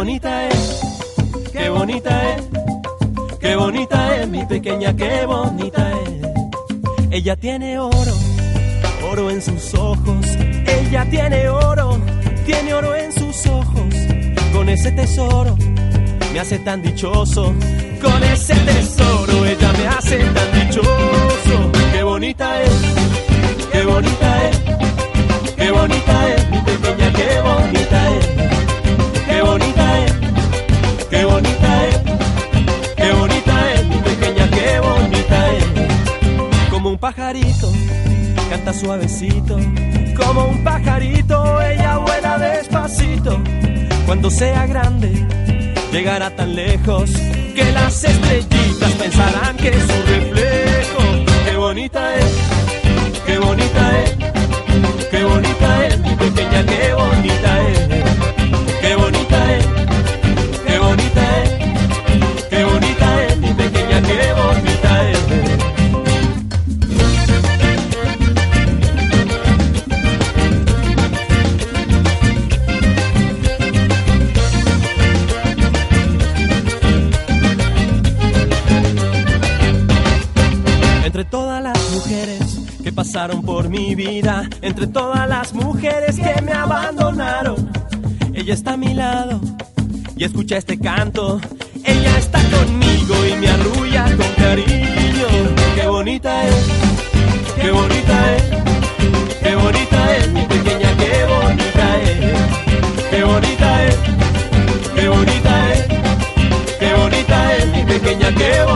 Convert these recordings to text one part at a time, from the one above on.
bonita es, qué bonita es, qué bonita es mi pequeña, qué bonita es. Ella tiene oro, oro en sus ojos. Ella tiene oro, tiene oro en sus ojos. Con ese tesoro me hace tan dichoso. Con ese tesoro ella me hace tan dichoso. Qué bonita es, qué bonita es, qué bonita es mi pequeña, qué bonita es. Pajarito, canta suavecito. Como un pajarito, ella vuela despacito. Cuando sea grande, llegará tan lejos que las estrellitas pensarán que es su reflejo. Qué bonita es, qué bonita es, qué bonita es mi pequeña, qué bonita es. Pasaron por mi vida, entre todas las mujeres que me abandonaron, ella está a mi lado y escucha este canto. Ella está conmigo y me arrulla con cariño. Qué bonita es, qué bonita es, qué bonita es mi pequeña, qué bonita es, qué bonita es, qué bonita es, qué bonita es mi pequeña, qué bonita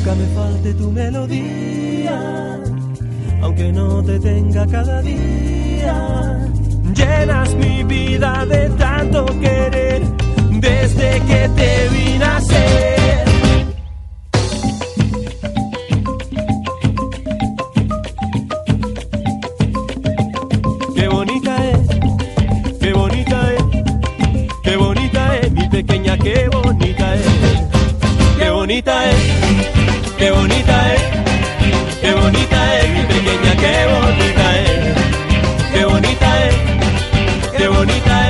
nunca me falte tu melodía, aunque no te tenga cada día. Llenas mi vida de tanto querer desde que te vi nacer. Qué bonita es,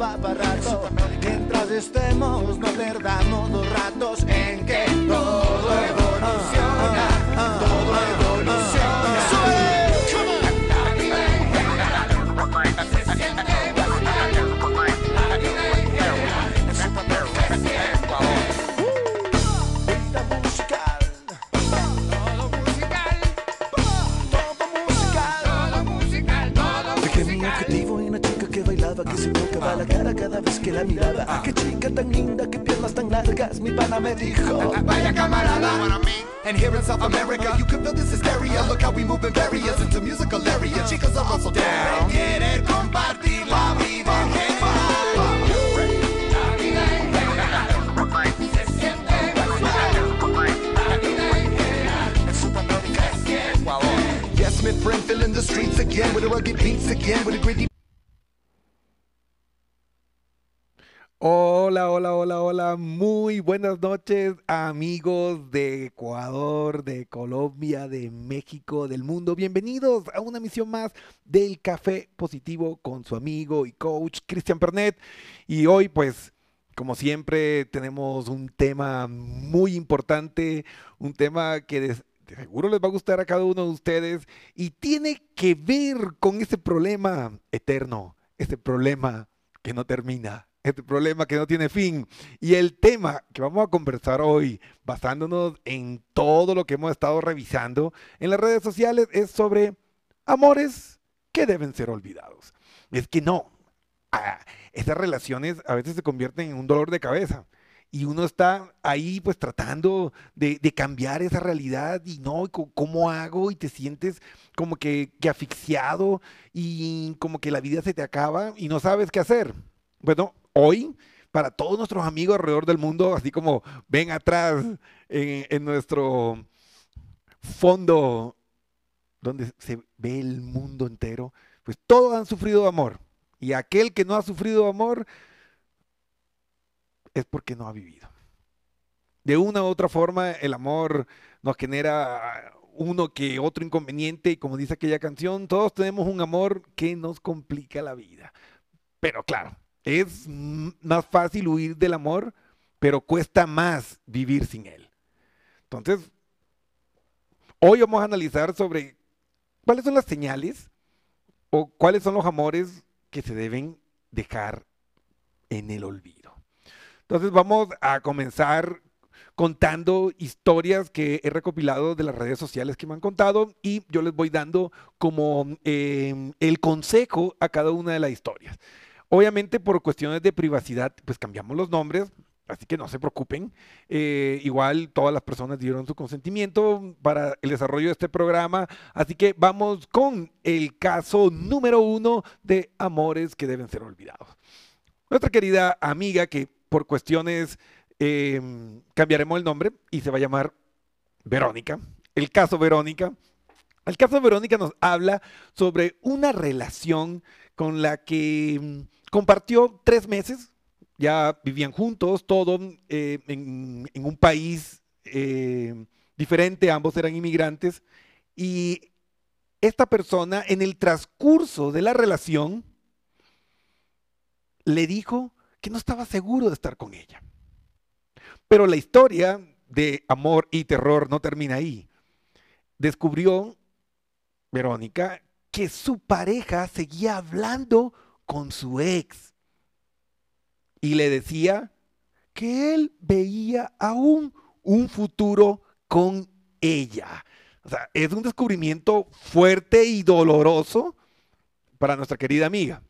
va. Mientras estemos, no perdamos los ratos en dijo. Vaya camarada. And here in South America, you can feel this hysteria. Look how we moving barriers into musical areas. Chicas are also down. Querer compartir la vida en general. La vida en general se siente gozar. La vida en general se siente Yes, my friend, filling the streets again with the rugged beats again with a gritty. Buenas noches, amigos de Ecuador, de Colombia, de México, del mundo. Bienvenidos a una misión más del Café Positivo con su amigo y coach Cristian Pernet. Y hoy, pues, como siempre, tenemos un tema muy importante, un tema que de seguro les va a gustar a cada uno de ustedes y tiene que ver con ese problema eterno, ese problema que no termina, este problema que no tiene fin. Y el tema que vamos a conversar hoy, basándonos en todo lo que hemos estado revisando en las redes sociales, es sobre amores que deben ser olvidados. Es que no, ah, esas relaciones a veces se convierten en un dolor de cabeza. Y uno está ahí pues tratando de, de cambiar esa realidad y no, ¿cómo hago? Y te sientes como que, que asfixiado y como que la vida se te acaba y no sabes qué hacer. Bueno, hoy, para todos nuestros amigos alrededor del mundo, así como ven atrás en, nuestro fondo donde se ve el mundo entero, pues todos han sufrido amor. Y aquel que no ha sufrido amor es porque no ha vivido. De una u otra forma, el amor nos genera uno que otro inconveniente y como dice aquella canción, todos tenemos un amor que nos complica la vida. Pero claro, es más fácil huir del amor, pero cuesta más vivir sin él. Entonces, hoy vamos a analizar sobre cuáles son las señales o cuáles son los amores que se deben dejar en el olvido. Entonces vamos a comenzar contando historias que he recopilado de las redes sociales que me han contado y yo les voy dando como eh, el consejo a cada una de las historias. Obviamente por cuestiones de privacidad, pues cambiamos los nombres, así que no se preocupen. Eh, igual todas las personas dieron su consentimiento para el desarrollo de este programa, así que vamos con el caso número uno de amores que deben ser olvidados. Nuestra querida amiga que por cuestiones eh, cambiaremos el nombre y se va a llamar Verónica. El caso Verónica. El caso Verónica nos habla sobre una relación con la que mm, compartió tres meses, ya vivían juntos, todo eh, en, un país eh, diferente, ambos eran inmigrantes, y esta persona en el transcurso de la relación le dijo que no estaba seguro de estar con ella. Pero la historia de amor y terror no termina ahí. Descubrió Verónica que su pareja seguía hablando con su ex y le decía que él veía aún un futuro con ella. O sea, es un descubrimiento fuerte y doloroso para nuestra querida amiga.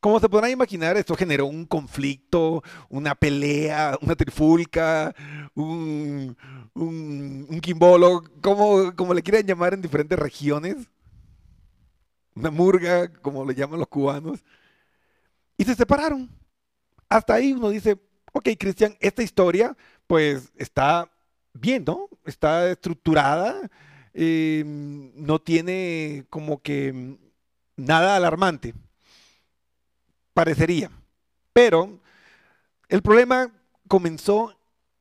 Como se podrán imaginar, esto generó un conflicto, una pelea, una trifulca, un, un, quimbolo, como, como le quieran llamar en diferentes regiones. Una murga, como le llaman los cubanos. Y se separaron. Hasta ahí uno dice, ok, Cristian, esta historia pues está bien, ¿no? Está estructurada, eh, no tiene como que nada alarmante parecería. Pero el problema comenzó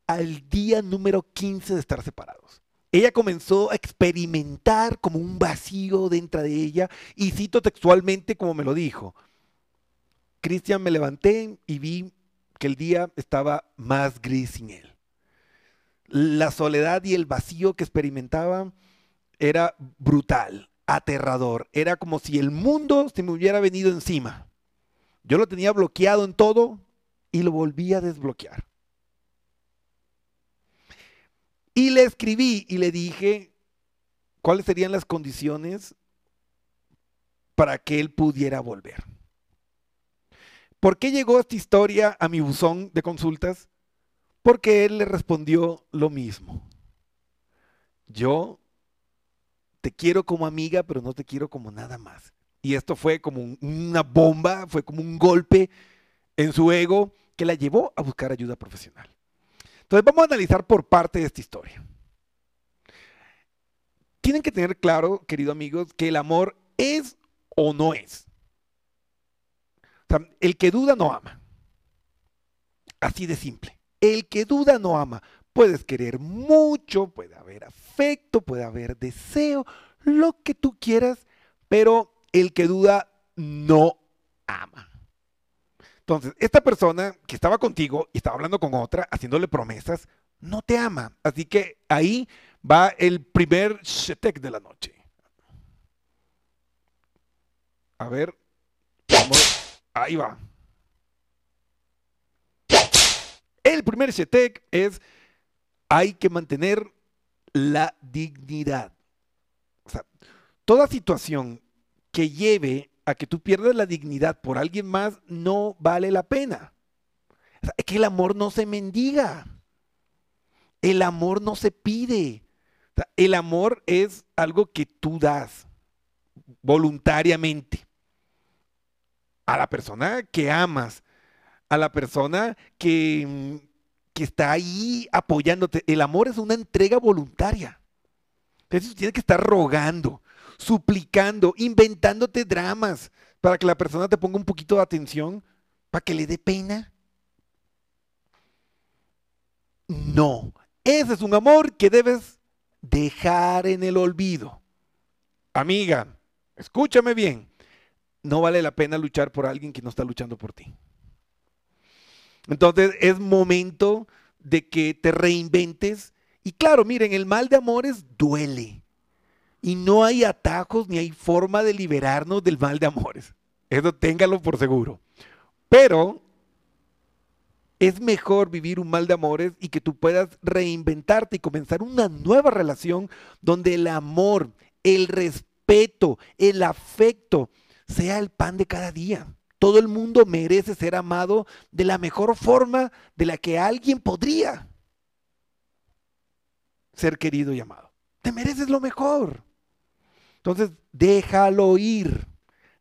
al día número 15 de estar separados. Ella comenzó a experimentar como un vacío dentro de ella y cito textualmente como me lo dijo. Cristian, me levanté y vi que el día estaba más gris sin él. La soledad y el vacío que experimentaba era brutal, aterrador. Era como si el mundo se me hubiera venido encima. Yo lo tenía bloqueado en todo y lo volví a desbloquear. Y le escribí y le dije cuáles serían las condiciones para que él pudiera volver. ¿Por qué llegó esta historia a mi buzón de consultas? Porque él le respondió lo mismo. Yo te quiero como amiga, pero no te quiero como nada más. Y esto fue como un- una bomba, fue como un golpe en su ego que la llevó a buscar ayuda profesional. Entonces vamos a analizar por parte de esta historia. Tienen que tener claro, queridos amigos, que el amor es o no es. O sea, el que duda no ama. Así de simple. El que duda no ama. Puedes querer mucho, puede haber afecto, puede haber deseo, lo que tú quieras, pero el que duda no ama. Entonces, esta persona que estaba contigo y estaba hablando con otra, haciéndole promesas, no te ama. Así que ahí va el primer shetek de la noche. A ver. vamos- Ahí va. El primer shetek es hay que mantener la dignidad. O sea, toda situación que lleve a que tú pierdas la dignidad por alguien más no vale la pena. Es que el amor no se mendiga. El amor no se pide. El amor es algo que tú das voluntariamente a la persona que amas, a la persona que, mm, que está ahí apoyándote. El amor es una entrega voluntaria. Entonces tienes que estar rogando, suplicando, inventándote dramas para que la persona te ponga un poquito de atención, para que le dé pena. No, ese es un amor que debes dejar en el olvido. Amiga, escúchame bien, no vale la pena luchar por alguien que no está luchando por ti. Entonces es momento de que te reinventes. Y claro, miren, el mal de amores duele. Y no hay atajos ni hay forma de liberarnos del mal de amores. Eso téngalo por seguro. Pero es mejor vivir un mal de amores y que tú puedas reinventarte y comenzar una nueva relación donde el amor, el respeto, el afecto sea el pan de cada día. Todo el mundo merece ser amado de la mejor forma de la que alguien podría ser querido y amado. Te mereces lo mejor. Entonces, déjalo ir.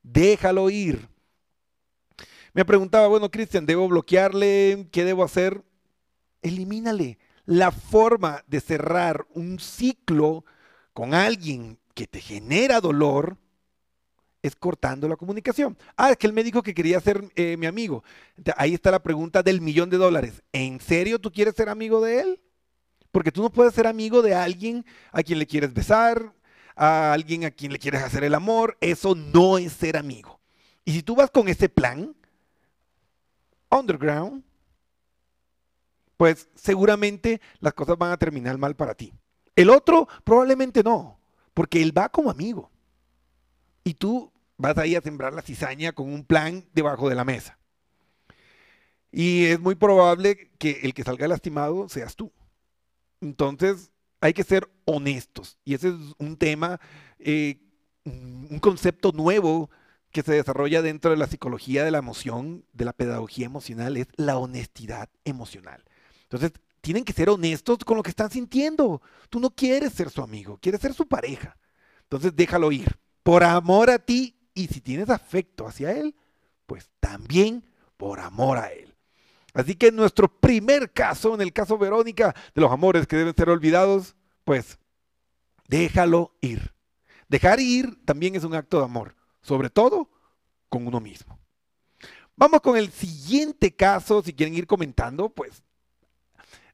Déjalo ir. Me preguntaba, bueno, Cristian, ¿debo bloquearle? ¿Qué debo hacer? Elimínale. La forma de cerrar un ciclo con alguien que te genera dolor es cortando la comunicación. Ah, es que él me dijo que quería ser eh, mi amigo. Ahí está la pregunta del millón de dólares. ¿En serio tú quieres ser amigo de él? Porque tú no puedes ser amigo de alguien a quien le quieres besar, a alguien a quien le quieres hacer el amor. Eso no es ser amigo. Y si tú vas con ese plan, underground, pues seguramente las cosas van a terminar mal para ti. El otro probablemente no, porque él va como amigo. Y tú vas ahí a sembrar la cizaña con un plan debajo de la mesa. Y es muy probable que el que salga lastimado seas tú. Entonces, hay que ser honestos. Y ese es un tema, eh, un concepto nuevo que se desarrolla dentro de la psicología de la emoción, de la pedagogía emocional, es la honestidad emocional. Entonces, tienen que ser honestos con lo que están sintiendo. Tú no quieres ser su amigo, quieres ser su pareja. Entonces, déjalo ir. Por amor a ti y si tienes afecto hacia él, pues también por amor a él. Así que nuestro primer caso, en el caso Verónica, de los amores que deben ser olvidados, pues déjalo ir. Dejar ir también es un acto de amor, sobre todo con uno mismo. Vamos con el siguiente caso, si quieren ir comentando, pues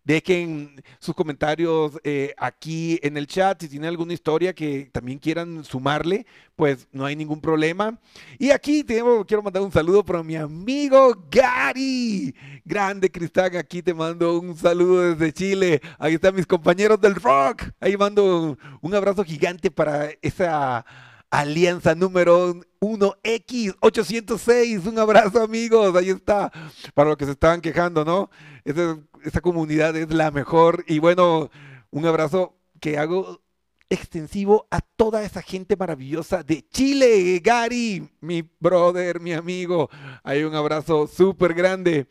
dejen sus comentarios eh, aquí en el chat. Si tienen alguna historia que también quieran sumarle, pues no hay ningún problema. Y aquí quiero mandar un saludo para mi amigo Gary. Grande Cristán, aquí te mando un saludo desde Chile. Ahí están mis compañeros del rock. Ahí mando un abrazo gigante para esa alianza número 1X806. Un abrazo amigos, ahí está. Para los que se estaban quejando, ¿no? Esa comunidad es la mejor. Y bueno, un abrazo que hago extensivo a toda esa gente maravillosa de Chile. Gary, mi brother, mi amigo. Hay un abrazo súper grande.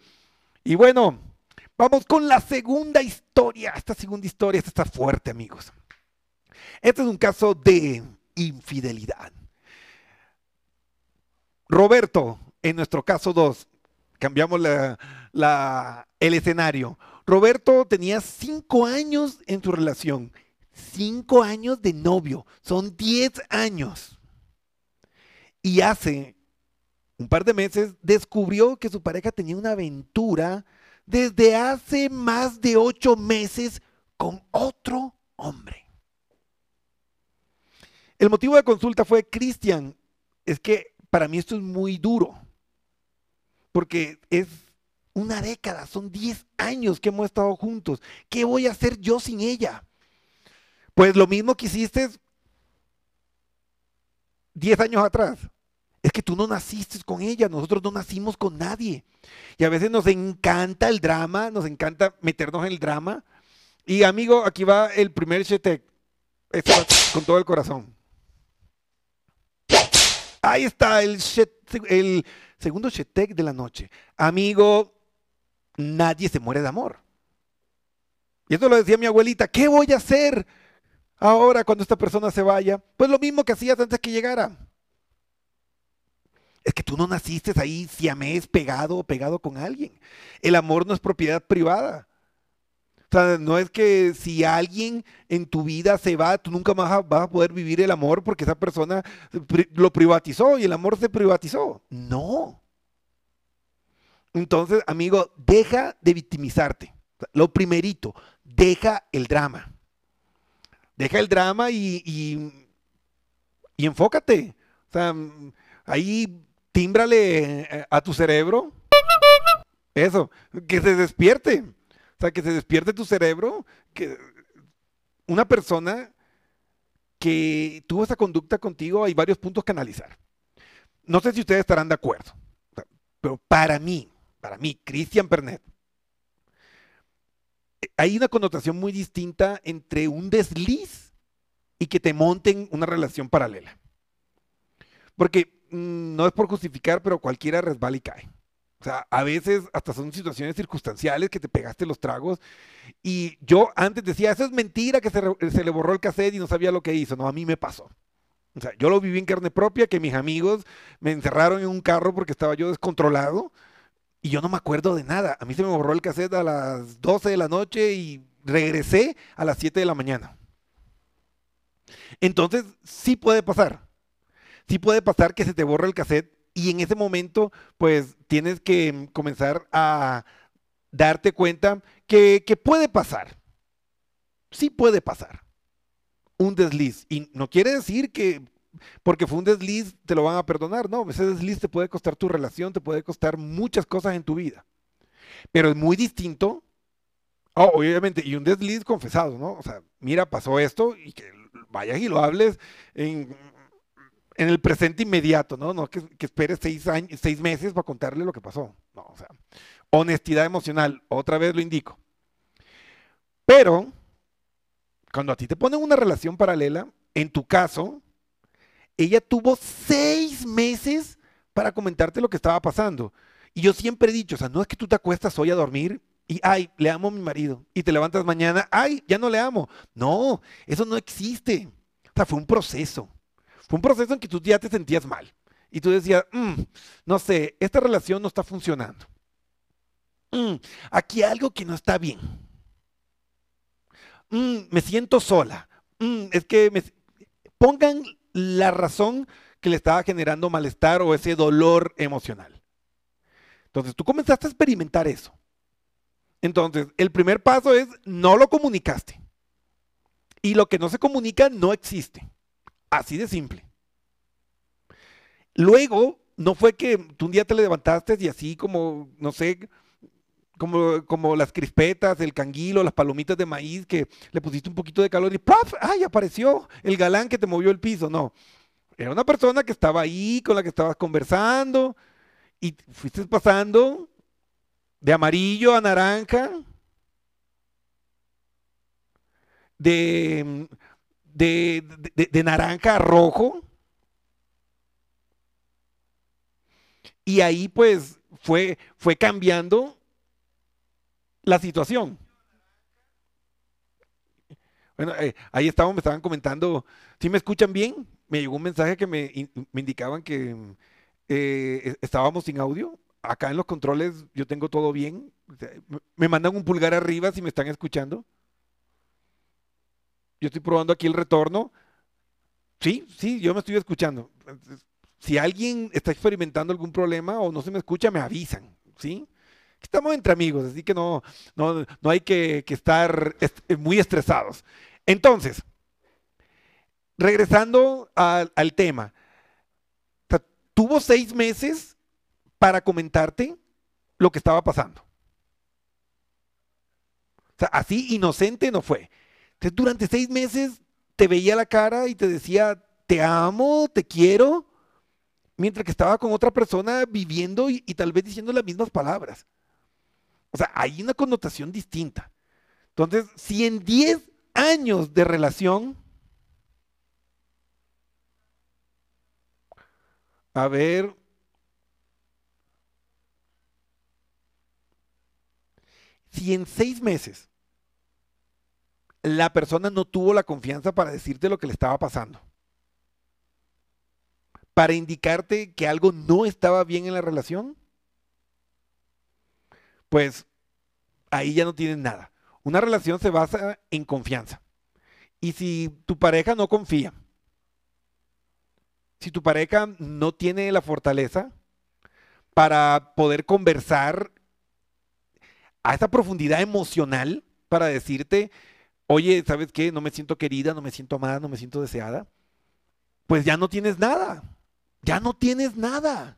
Y bueno, vamos con la segunda historia. Esta segunda historia esta está fuerte, amigos. Este es un caso de infidelidad. Roberto, en nuestro caso 2, cambiamos el escenario. Roberto tenía cinco años en su relación. Cinco años de novio. Son diez años. Y hace un par de meses descubrió que su pareja tenía una aventura desde hace más de ocho meses con otro hombre. El motivo de consulta fue, Cristian, es que para mí esto es muy duro, porque es una década, son 10 años que hemos estado juntos. ¿Qué voy a hacer yo sin ella? Pues lo mismo que hiciste 10 años atrás. Es que tú no naciste con ella, nosotros no nacimos con nadie. Y a veces nos encanta el drama, nos encanta meternos en el drama. Y amigo, aquí va el primer chetek. Esto va con todo el corazón. Ahí está el, segundo chetek de la noche. Amigo, nadie se muere de amor. Y eso lo decía mi abuelita. ¿Qué voy a hacer ahora cuando esta persona se vaya? Pues lo mismo que hacías antes que llegara. Es que tú no naciste ahí siamés pegado o pegado con alguien. El amor no es propiedad privada. O sea, no es que si alguien en tu vida se va, tú nunca más vas a poder vivir el amor porque esa persona lo privatizó y el amor se privatizó. No. Entonces, amigo, deja de victimizarte. Lo primerito, deja el drama. Deja el drama y, y, enfócate. O sea, ahí tímbrale eh, a tu cerebro. Eso, que se despierte. Sea, que se despierte tu cerebro. Que una persona que tuvo esa conducta contigo, hay varios puntos que analizar. No sé si ustedes estarán de acuerdo. Pero para mí, para mí, Cristian Pernet, eh, hay una connotación muy distinta entre un desliz y que te monten una relación paralela. Porque mm, no es por justificar, pero cualquiera resbala y cae. O sea, a veces hasta son situaciones circunstanciales que te pegaste los tragos. Y yo antes decía, eso es mentira, que se, se le borró el cassette y no sabía lo que hizo. No, a mí me pasó. O sea, yo lo viví en carne propia, que mis amigos me encerraron en un carro porque estaba yo descontrolado y yo no me acuerdo de nada. A mí se me borró el cassette a las 12 de la noche y regresé a las 7 de la mañana. Entonces, sí puede pasar. Sí puede pasar que se te borre el cassette y en ese momento, pues tienes que mm, comenzar a darte cuenta que, puede pasar. Sí puede pasar. Un desliz. Y no quiere decir que porque fue un desliz te lo van a perdonar. No, ese desliz te puede costar tu relación, te puede costar muchas cosas en tu vida. Pero es muy distinto. Oh, obviamente, y un desliz confesado, ¿no? O sea, mira, pasó esto y que vayas y lo hables en, en el presente inmediato, ¿no? No que, que esperes seis, años, seis meses para contarle lo que pasó. No, o sea, honestidad emocional, otra vez lo indico. Pero, cuando a ti te ponen una relación paralela, en tu caso, ella tuvo seis meses para comentarte lo que estaba pasando. Y yo siempre he dicho, o sea, no es que tú te acuestas hoy a dormir y, ay, le amo a mi marido. Y te levantas mañana, ay, ya no le amo. No, eso no existe. O sea, fue un proceso. Fue un proceso en que tú ya te sentías mal. Y tú decías, "Mm, no sé, esta relación no está funcionando. Mm, aquí hay algo que no está bien. Mm, me siento sola. Es que me... pongan la razón que le estaba generando malestar o ese dolor emocional. Entonces tú comenzaste a experimentar eso. Entonces, el primer paso es no lo comunicaste. Y lo que no se comunica no existe. Así de simple. Luego, no fue que tú un día te levantaste y así como, no sé, como, como las crispetas, el canguilo, las palomitas de maíz, que le pusiste un poquito de calor y ¡paf! ¡Ay! apareció el galán que te movió el piso. No. Era una persona que estaba ahí, con la que estabas conversando, y fuiste pasando de amarillo a naranja, de, de, de- naranja a rojo. Y ahí pues fue, fue cambiando la situación. Bueno, eh, ahí estaban, me estaban comentando, ¿sí me escuchan bien? Me llegó un mensaje que me, me indicaban que eh, es- estábamos sin audio. Acá en los controles yo tengo todo bien. Me mandan un pulgar arriba si me están escuchando. Yo estoy probando aquí el retorno. Sí, sí, yo me estoy escuchando. Si alguien está experimentando algún problema o no se me escucha, me avisan, ¿sí? Estamos entre amigos, así que no, no, no hay que, estar est- muy estresados. Entonces, regresando al, tema, tuvo seis meses para comentarte lo que estaba pasando. Así inocente no fue. Entonces, durante seis meses te veía la cara y te decía, te amo, te quiero, mientras que estaba con otra persona viviendo y, y tal vez diciendo las mismas palabras. O sea, hay una connotación distinta. Entonces, si en 10 años de relación, a ver, si en seis meses la persona no tuvo la confianza para decirte lo que le estaba pasando, para indicarte que algo no estaba bien en la relación, pues ahí ya no tienes nada. Una relación se basa en confianza. Y si tu pareja no confía, si tu pareja no tiene la fortaleza para poder conversar a esa profundidad emocional para decirte, oye, ¿sabes qué? No me siento querida, no me siento amada, no me siento deseada. Pues ya no tienes nada. Ya no tienes nada.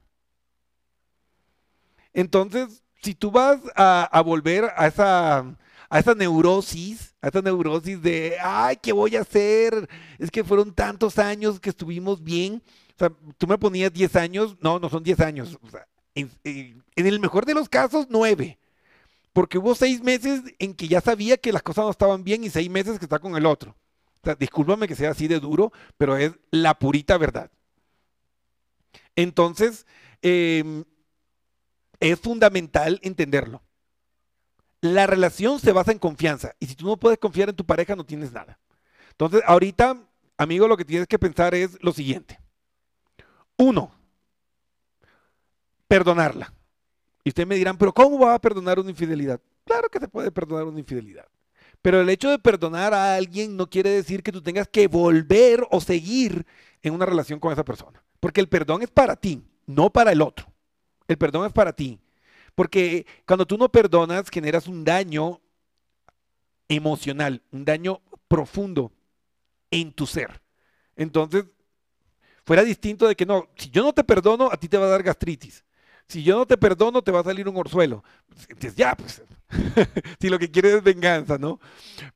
Entonces, si tú vas a, volver a esa, a esa neurosis, a esa neurosis de, ay, ¿qué voy a hacer? Es que fueron tantos años que estuvimos bien. O sea, tú me ponías 10 años, no, no son 10 años. En el mejor de los casos, 9. Porque hubo seis meses en que ya sabía que las cosas no estaban bien y seis meses que está con el otro. O discúlpame que sea así de duro, pero es la purita verdad. Entonces, em, es fundamental entenderlo. La relación se basa en confianza y si tú no puedes confiar en tu pareja no tienes nada. Entonces, ahorita, amigo, lo que tienes que pensar es lo siguiente. Uno, perdonarla. Y ustedes me dirán, pero ¿cómo va a perdonar una infidelidad? Claro que se puede perdonar una infidelidad. Pero el hecho de perdonar a alguien no quiere decir que tú tengas que volver o seguir en una relación con esa persona. Porque el perdón es para ti, no para el otro. El perdón es para ti. Porque cuando tú no perdonas, generas un daño emocional, un daño profundo en tu ser. Entonces, fuera distinto de que no, si yo no te perdono, a ti te va a dar gastritis. Si yo no te perdono, te va a salir un orzuelo. Entonces, ya, pues, si lo que quieres es venganza, ¿no?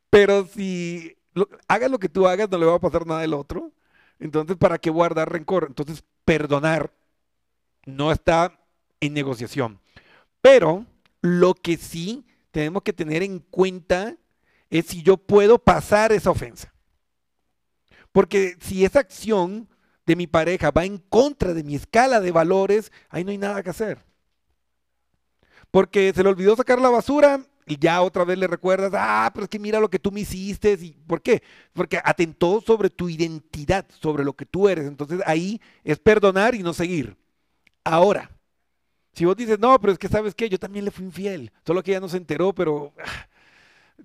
Pero si lo- hagas lo que tú hagas, no le va a pasar nada al otro. Entonces, ¿para qué guardar rencor? Entonces, perdonar no está en negociación. Pero lo que sí tenemos que tener en cuenta es si yo puedo pasar esa ofensa. Porque si esa acción de mi pareja va en contra de mi escala de valores, ahí no hay nada que hacer. Porque se le olvidó sacar la basura y ya otra vez le recuerdas, ah, pero es que mira lo que tú me hiciste. ¿Y ¿Por qué? Porque atentó sobre tu identidad, sobre lo que tú eres. Entonces ahí es perdonar y no seguir. Ahora, si vos dices, no, pero es que sabes qué, yo también le fui infiel, solo que ella no se enteró, pero ah,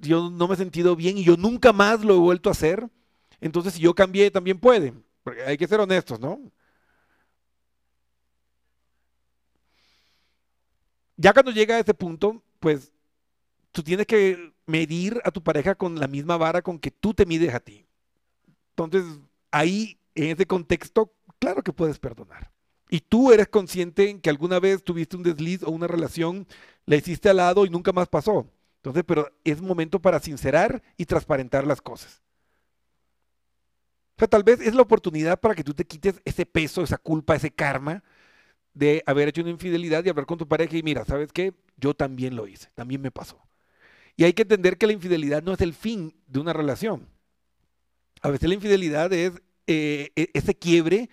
yo no me he sentido bien y yo nunca más lo he vuelto a hacer. Entonces, si yo cambié, también puede. Hay que ser honestos, ¿no? Ya cuando llega a ese punto, pues tú tienes que medir a tu pareja con la misma vara con que tú te mides a ti. Entonces, ahí, en ese contexto, claro que puedes perdonar. Y tú eres consciente en que alguna vez tuviste un desliz o una relación, la hiciste al lado y nunca más pasó. Entonces, pero es momento para sincerar y transparentar las cosas. O sea, tal vez es la oportunidad para que tú te quites ese peso, esa culpa, ese karma de haber hecho una infidelidad y hablar con tu pareja y mira, ¿sabes qué? Yo también lo hice, también me pasó. Y hay que entender que la infidelidad no es el fin de una relación. A veces la infidelidad es eh, e- ese quiebre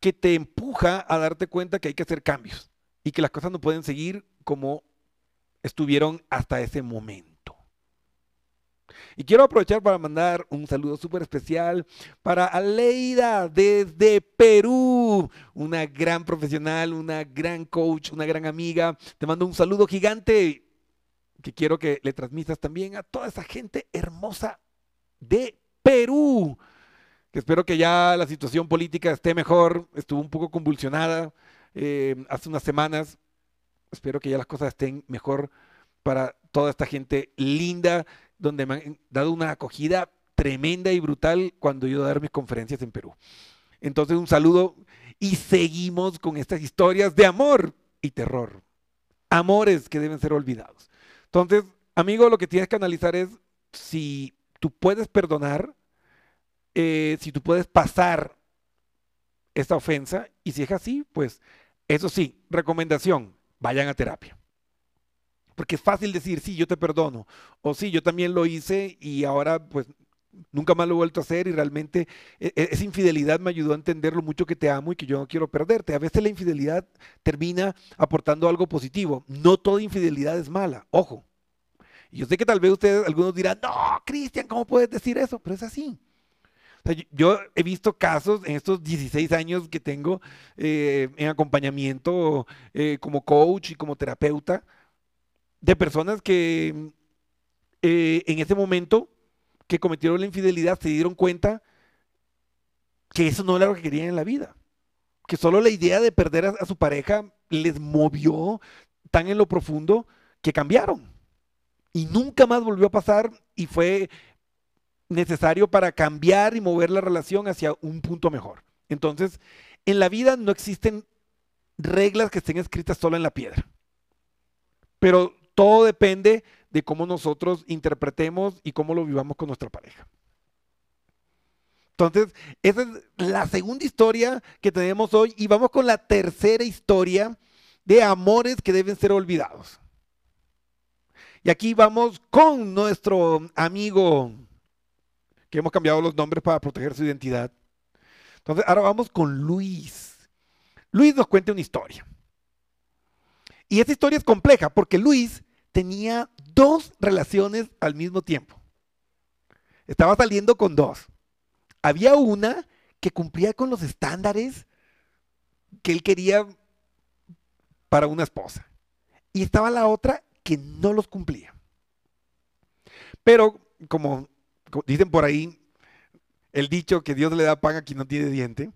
que te empuja a darte cuenta que hay que hacer cambios y que las cosas no pueden seguir como estuvieron hasta ese momento. Y quiero aprovechar para mandar un saludo súper especial para Aleida desde Perú, una gran profesional, una gran coach, una gran amiga. Te mando un saludo gigante que quiero que le transmitas también a toda esa gente hermosa de Perú. Que espero que ya la situación política esté mejor, estuvo un poco convulsionada eh, hace unas semanas. espero que ya las cosas estén mejor para toda esta gente linda, donde me han dado una acogida tremenda y brutal cuando yo dar mis conferencias en Perú. Entonces, un saludo y seguimos con estas historias de amor y terror. Amores que deben ser olvidados. Entonces, amigo, lo que tienes que analizar es si tú puedes perdonar, eh, si tú puedes pasar esta ofensa, y si es así, pues eso sí, recomendación, vayan a terapia. Porque es fácil decir, sí, yo te perdono, o sí, yo también lo hice y ahora pues nunca más lo he vuelto a hacer y realmente e- e- esa infidelidad me ayudó a entender lo mucho que te amo y que yo no quiero perderte. A veces la infidelidad termina aportando algo positivo. No toda infidelidad es mala, ojo. Y yo sé que tal vez ustedes, algunos dirán, no, Cristian, ¿cómo puedes decir eso? Pero es así. O yo he visto casos en estos 16 años que tengo eh, en acompañamiento eh, como coach y como terapeuta de personas que eh, en ese momento que cometieron la infidelidad se dieron cuenta que eso no era lo que querían en la vida. Que solo la idea de perder a, a su pareja les movió tan en lo profundo que cambiaron. Y nunca más volvió a pasar y fue necesario para cambiar y mover la relación hacia un punto mejor. Entonces, en la vida no existen reglas que estén escritas solo en la piedra. Pero todo depende de cómo nosotros interpretemos y cómo lo vivamos con nuestra pareja. Entonces, esa es la segunda historia que tenemos hoy y vamos con la tercera historia de amores que deben ser olvidados. Y aquí vamos con nuestro amigo, que hemos cambiado los nombres para proteger su identidad. Entonces, ahora vamos con Luis. Luis nos cuenta una historia. Y esta historia es compleja porque Luis tenía dos relaciones al mismo tiempo. Estaba saliendo con dos. Había una que cumplía con los estándares que él quería para una esposa. Y estaba la otra que no los cumplía. Pero, como, dicen por ahí, el dicho que Dios le da pan a quien no tiene diente,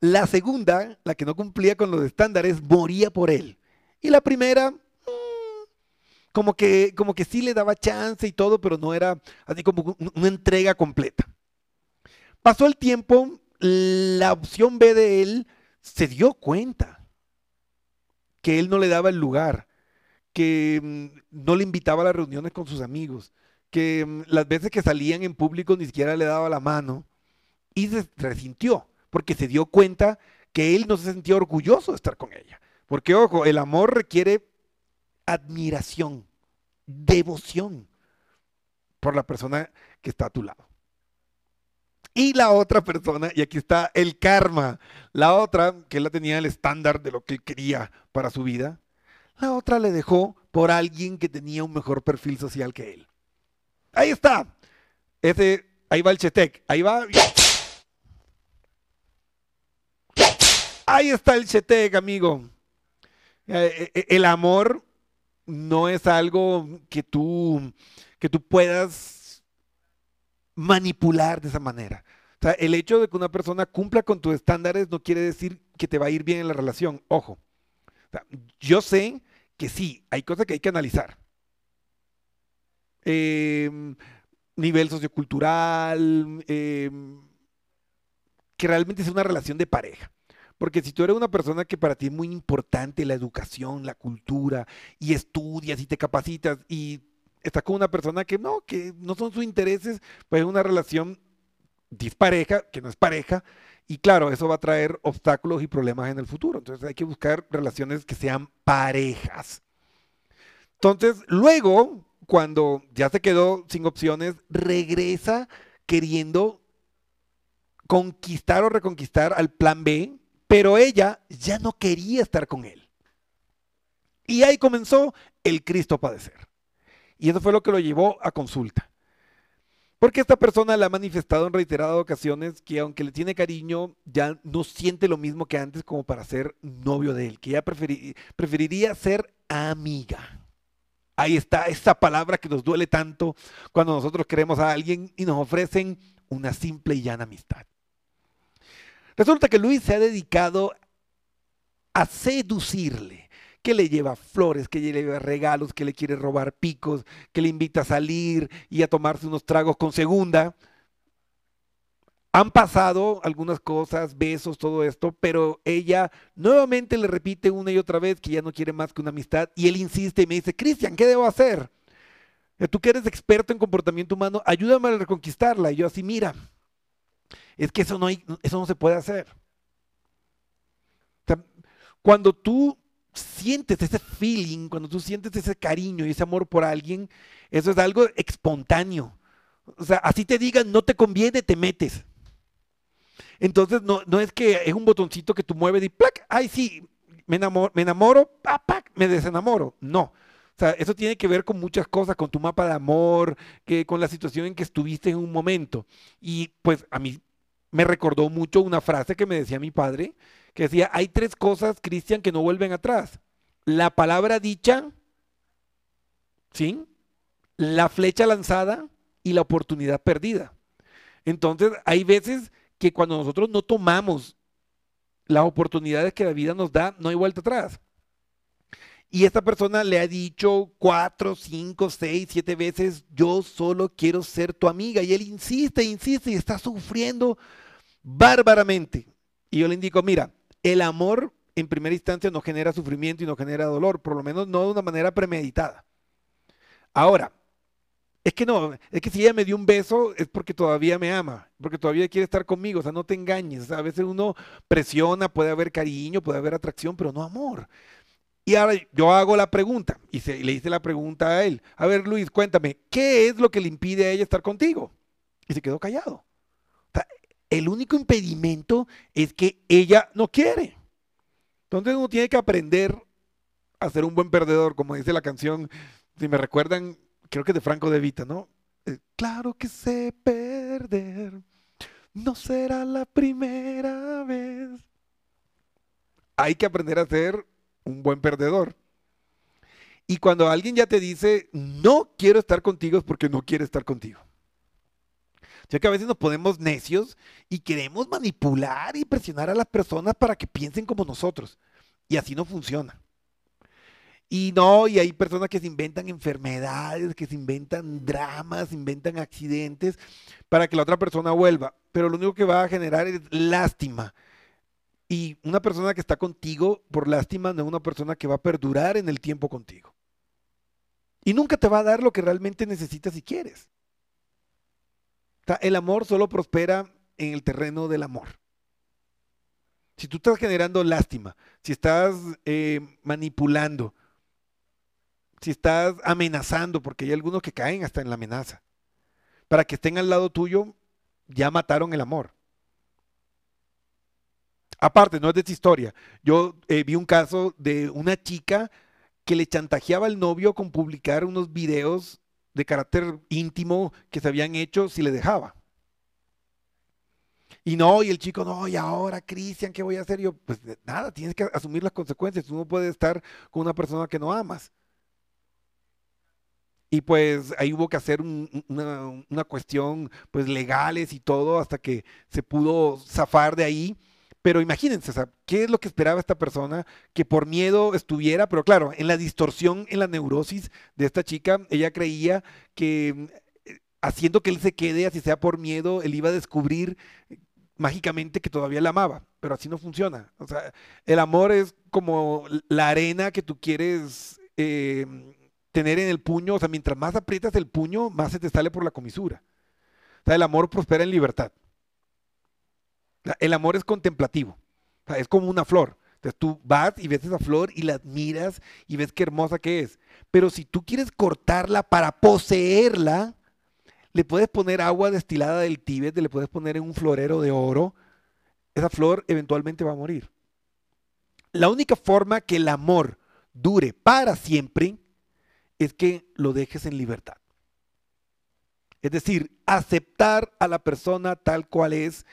la segunda, la que no cumplía con los estándares, moría por él. Y la primera, mm, como que, como que sí le daba chance y todo, pero no era así como un- una entrega completa. Pasó el tiempo, la opción B de él se dio cuenta que él no le daba el lugar, que mm, no le invitaba a las reuniones con sus amigos, que mm, las veces que salían en público ni siquiera le daba la mano y se resintió porque se dio cuenta que él no se sentía orgulloso de estar con ella. Porque, ojo, el amor requiere admiración, devoción por la persona que está a tu lado. Y la otra persona, y aquí está el karma, la otra, que él tenía el estándar de lo que él quería para su vida, la otra le dejó por alguien que tenía un mejor perfil social que él. Ahí está. Ese, ahí va el Chetec, ahí va. Ahí está el Chetec, amigo. Eh, eh, El amor no es algo que tú, que tú puedas manipular de esa manera. O sea, el hecho de que una persona cumpla con tus estándares no quiere decir que te va a ir bien en la relación. Ojo. Yo sé que sí, hay cosas que hay que analizar. Em, nivel sociocultural, em, que realmente sea una relación de pareja. Porque si tú eres una persona que para ti es muy importante la educación, la cultura, y estudias y te capacitas, y estás con una persona que no, que no son sus intereses, pues es una relación dispareja, que no es pareja, y claro, eso va a traer obstáculos y problemas en el futuro. Entonces hay que buscar relaciones que sean parejas. Entonces, luego, cuando ya se quedó sin opciones, regresa queriendo conquistar o reconquistar al plan B, pero ella ya no quería estar con él. Y ahí comenzó el Cristo a padecer. Y eso fue lo que lo llevó a consulta. Porque esta persona le ha manifestado en reiteradas ocasiones que aunque le tiene cariño, ya no siente lo mismo que antes como para ser novio de él, que ya preferi- preferiría ser amiga. Ahí está esa palabra que nos duele tanto cuando nosotros queremos a alguien y nos ofrecen una simple y llana amistad. Resulta que Luis se ha dedicado a seducirle, que le lleva flores, que le lleva regalos, que le quiere robar picos, que le invita a salir y a tomarse unos tragos con segunda. Han pasado algunas cosas, besos, todo esto, pero ella nuevamente le repite una y otra vez que ya no quiere más que una amistad y él insiste y me dice, Cristian, ¿qué debo hacer? Eh, Tú que eres experto en comportamiento humano, ayúdame a reconquistarla. Y yo así, mira, es que eso no, hay, eso no se puede hacer. Cuando tú sientes ese feeling, cuando tú sientes ese cariño y ese amor por alguien, eso es algo espontáneo. O sea, así te digan, no te conviene, te metes. Entonces, no, no es que es un botoncito que tú mueves y ¡plac! ¡Ay, sí! Me enamoro, me, enamoro ¡pa, pac! me desenamoro. No. O sea, eso tiene que ver con muchas cosas, con tu mapa de amor, que con la situación en que estuviste en un momento. Y pues a mí me recordó mucho una frase que me decía mi padre, que decía, hay tres cosas, Cristian, que no vuelven atrás. La palabra dicha, ¿sí? La flecha lanzada y la oportunidad perdida. Entonces, hay veces que cuando nosotros no tomamos las oportunidades que la vida nos da, no hay vuelta atrás. Y esta persona le ha dicho cuatro, cinco, seis, siete veces, yo solo quiero ser tu amiga. Y él insiste, insiste y está sufriendo bárbaramente. Y yo le indico, mira, el amor en primera instancia no genera sufrimiento y no genera dolor, por lo menos no de una manera premeditada. Ahora, es que no, es que si ella me dio un beso es porque todavía me ama, porque todavía quiere estar conmigo, o sea, no te engañes, a veces uno presiona, puede haber cariño, puede haber atracción, pero no amor. Y ahora yo hago la pregunta, y, se- y le hice la pregunta a él, a ver Luis, cuéntame, ¿qué es lo que le impide a ella estar contigo? Y se quedó callado. O sea, el único impedimento es que ella no quiere. Entonces uno tiene que aprender a ser un buen perdedor, como dice la canción, si me recuerdan, creo que de Franco de Vita, ¿no? Eh, claro que sé perder, no será la primera vez. Hay que aprender a ser un buen perdedor. Y cuando alguien ya te dice, no quiero estar contigo, es porque no quiere estar contigo. O sea que a veces nos ponemos necios y queremos manipular y presionar a las personas para que piensen como nosotros. Y así no funciona. Y no, y hay personas que se inventan enfermedades, que se inventan dramas, inventan accidentes para que la otra persona vuelva. Pero lo único que va a generar es lástima. Y una persona que está contigo por lástima no es una persona que va a perdurar en el tiempo contigo. Y nunca te va a dar lo que realmente necesitas y quieres. El amor solo prospera en el terreno del amor. Si tú estás generando lástima, si estás eh, manipulando, si estás amenazando, porque hay algunos que caen hasta en la amenaza, para que estén al lado tuyo, ya mataron el amor. Aparte, no es de esta historia. Yo eh, vi un caso de una chica que le chantajeaba al novio con publicar unos videos de carácter íntimo que se habían hecho si le dejaba. Y no, y el chico, no, y ahora, Cristian, ¿qué voy a hacer? Yo, pues nada, tienes que asumir las consecuencias. Tú no puedes estar con una persona que no amas. Y pues ahí hubo que hacer un- un- una, una cuestión, pues legales y todo, hasta que se pudo zafar de ahí. Pero imagínense, o sea, ¿qué es lo que esperaba esta persona? Que por miedo estuviera, pero claro, en la distorsión, en la neurosis de esta chica, ella creía que eh, haciendo que él se quede, así sea por miedo, él iba a descubrir eh, mágicamente que todavía la amaba, pero así no funciona. O sea, el amor es como la arena que tú quieres eh, tener en el puño, o sea, mientras más aprietas el puño, más se te sale por la comisura. O sea, el amor prospera en libertad. El amor es contemplativo, es como una flor. Entonces tú vas y ves esa flor y la admiras y ves qué hermosa que es. Pero si tú quieres cortarla para poseerla, le puedes poner agua destilada del Tíbet, le puedes poner en un florero de oro, esa flor eventualmente va a morir. La única forma que el amor dure para siempre es que lo dejes en libertad. Es decir, aceptar a la persona tal cual es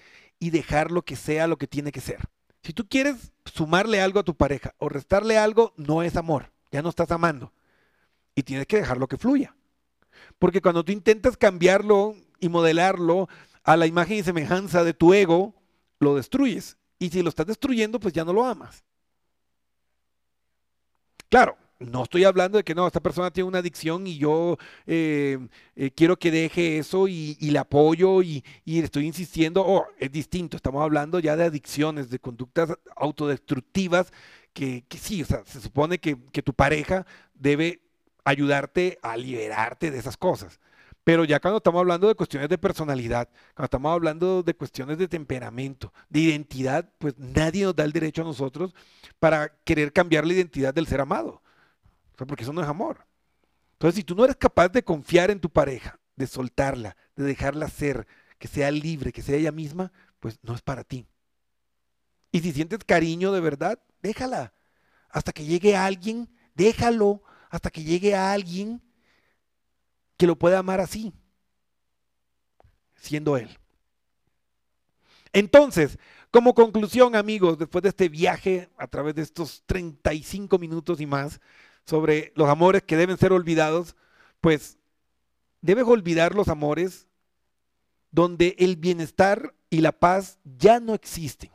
y dejar lo que sea lo que tiene que ser. Si tú quieres sumarle algo a tu pareja o restarle algo, no es amor, ya no estás amando. Y tienes que dejarlo que fluya. Porque cuando tú intentas cambiarlo y modelarlo a la imagen y semejanza de tu ego, lo destruyes. Y si lo estás destruyendo, pues ya no lo amas. Claro, no estoy hablando de que no, esta persona tiene una adicción y yo eh, eh, quiero que deje eso y, y le apoyo y, estoy insistiendo. Oh, es distinto, estamos hablando ya de adicciones, de conductas autodestructivas que, que sí, o sea, se supone que, que tu pareja debe ayudarte a liberarte de esas cosas. Pero ya cuando estamos hablando de cuestiones de personalidad, cuando estamos hablando de cuestiones de temperamento, de identidad, pues nadie nos da el derecho a nosotros para querer cambiar la identidad del ser amado. Porque eso no es amor. Entonces, si tú no eres capaz de confiar en tu pareja, de soltarla, de dejarla ser, que sea libre, que sea ella misma, pues no es para ti. Y si sientes cariño de verdad, déjala. Hasta que llegue alguien, déjalo. Hasta que llegue a alguien que lo pueda amar así, siendo Él. Entonces, como conclusión, amigos, después de este viaje a través de estos 35 minutos y más sobre los amores que deben ser olvidados, pues debes olvidar los amores donde el bienestar y la paz ya no existen.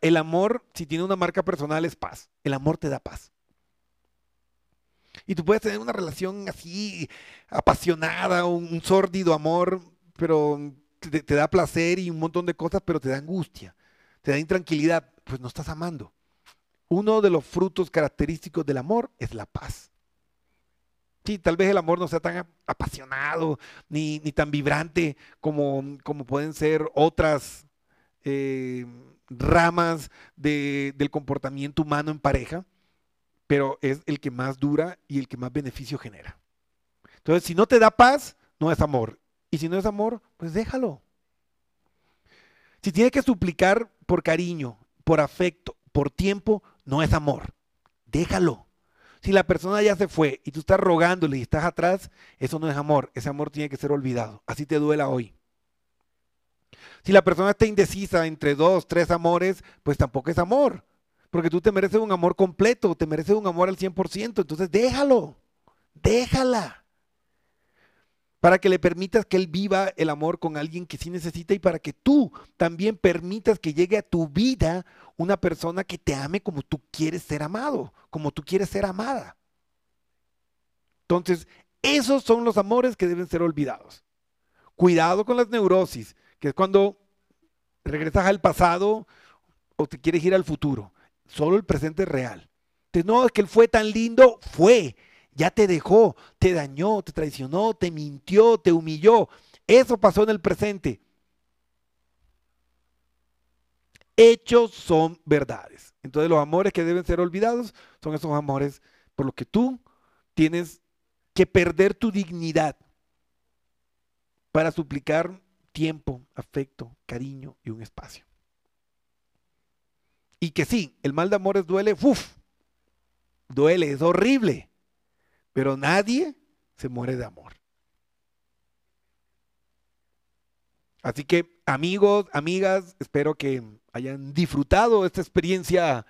El amor, si tiene una marca personal, es paz. El amor te da paz. Y tú puedes tener una relación así apasionada, un, un sórdido amor, pero te, te da placer y un montón de cosas, pero te da angustia, te da intranquilidad. Pues no estás amando. Uno de los frutos característicos del amor es la paz. Sí, tal vez el amor no sea tan ap- apasionado ni, ni tan vibrante como, como pueden ser otras eh, ramas de- del comportamiento humano en pareja, pero es el que más dura y el que más beneficio genera. Entonces, si no te da paz, no es amor. Y si no es amor, pues déjalo. Si tiene que suplicar por cariño, por afecto, por tiempo, no es amor. Déjalo. Si la persona ya se fue y tú estás rogándole y estás atrás, eso no es amor. Ese amor tiene que ser olvidado. Así te duela hoy. Si la persona está indecisa entre dos, tres amores, pues tampoco es amor. Porque tú te mereces un amor completo, te mereces un amor al 100%. Entonces déjalo, déjala. Para que le permitas que él viva el amor con alguien que sí necesita y para que tú también permitas que llegue a tu vida una persona que te ame como tú quieres ser amado, como tú quieres ser amada. Entonces, esos son los amores que deben ser olvidados. Cuidado con las neurosis, que es cuando regresas al pasado o te quieres ir al futuro. Solo el presente es real. Entonces, no, es que él fue tan lindo, fue. Ya te dejó, te dañó, te traicionó, te mintió, te humilló. Eso pasó en el presente. Hechos son verdades. Entonces los amores que deben ser olvidados son esos amores por los que tú tienes que perder tu dignidad para suplicar tiempo, afecto, cariño y un espacio. Y que sí, el mal de amores duele, uf, duele, es horrible, pero nadie se muere de amor. Así que amigos, amigas, espero que hayan disfrutado esta experiencia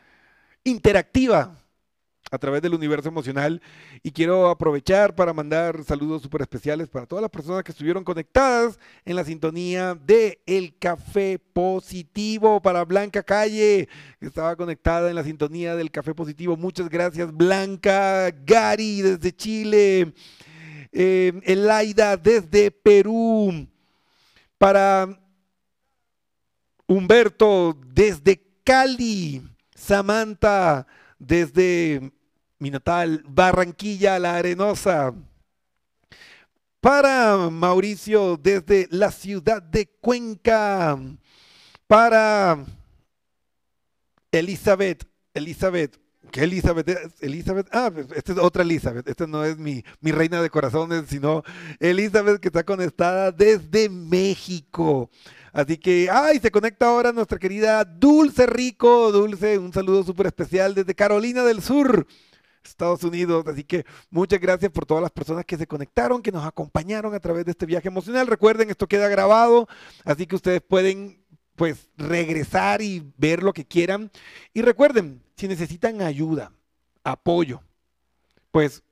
interactiva a través del universo emocional. Y quiero aprovechar para mandar saludos súper especiales para todas las personas que estuvieron conectadas en la sintonía de El Café Positivo para Blanca Calle, que estaba conectada en la sintonía del Café Positivo. Muchas gracias Blanca, Gary desde Chile, eh, Elaida desde Perú, para Humberto desde Cali, Samantha desde mi natal Barranquilla, la Arenosa. Para Mauricio desde la ciudad de Cuenca. Para Elizabeth, Elizabeth, ¿qué Elizabeth? Elizabeth, ah, esta es otra Elizabeth, esta no es mi, mi reina de corazones, sino Elizabeth que está conectada desde México. Así que, ay, se conecta ahora nuestra querida Dulce Rico. Dulce, un saludo súper especial desde Carolina del Sur, Estados Unidos. Así que muchas gracias por todas las personas que se conectaron, que nos acompañaron a través de este viaje emocional. Recuerden, esto queda grabado, así que ustedes pueden pues regresar y ver lo que quieran. Y recuerden, si necesitan ayuda, apoyo, pues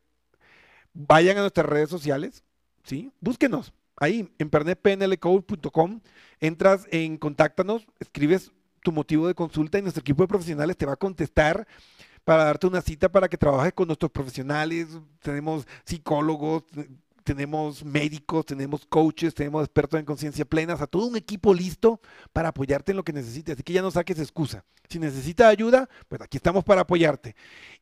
vayan a nuestras redes sociales, ¿sí? Búsquenos ahí en pernetpnlcode.com, entras en contáctanos, escribes tu motivo de consulta y nuestro equipo de profesionales te va a contestar para darte una cita para que trabajes con nuestros profesionales. Tenemos psicólogos, tenemos médicos, tenemos coaches, tenemos expertos en conciencia plena, o sea, todo un equipo listo para apoyarte en lo que necesites. Así que ya no saques excusa. Si necesitas ayuda, pues aquí estamos para apoyarte.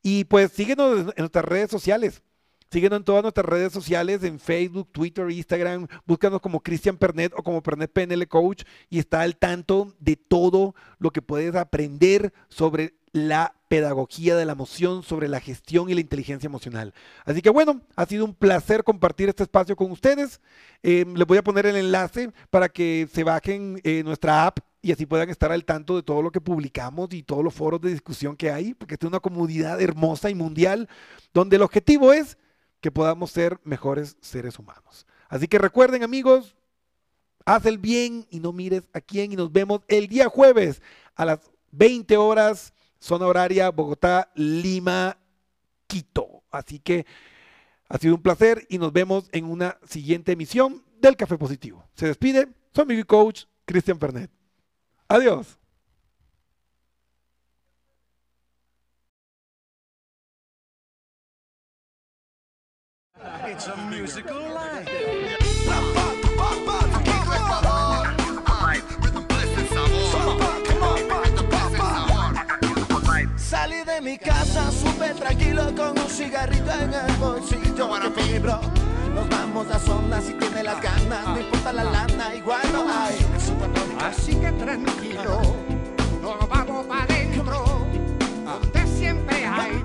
Y pues síguenos en nuestras redes sociales. Síguenos en todas nuestras redes sociales, en Facebook, Twitter, Instagram. Búscanos como Cristian Pernet o como Pernet PNL Coach y está al tanto de todo lo que puedes aprender sobre la pedagogía de la emoción, sobre la gestión y la inteligencia emocional. Así que bueno, ha sido un placer compartir este espacio con ustedes. Eh, les voy a poner el enlace para que se bajen eh, nuestra app y así puedan estar al tanto de todo lo que publicamos y todos los foros de discusión que hay, porque es una comunidad hermosa y mundial donde el objetivo es que podamos ser mejores seres humanos. Así que recuerden amigos, haz el bien y no mires a quién y nos vemos el día jueves a las 20 horas, zona horaria Bogotá, Lima, Quito. Así que ha sido un placer y nos vemos en una siguiente emisión del Café Positivo. Se despide su amigo y coach Cristian Fernet. Adiós. Musical. café tranquilo con un cigarrito en el bolsillo. Para mi bro, nos vamos a zona si tiene las ganas, no importa la lana, igual no hay. Así que tranquilo, nos vamos para adentro, donde siempre hay.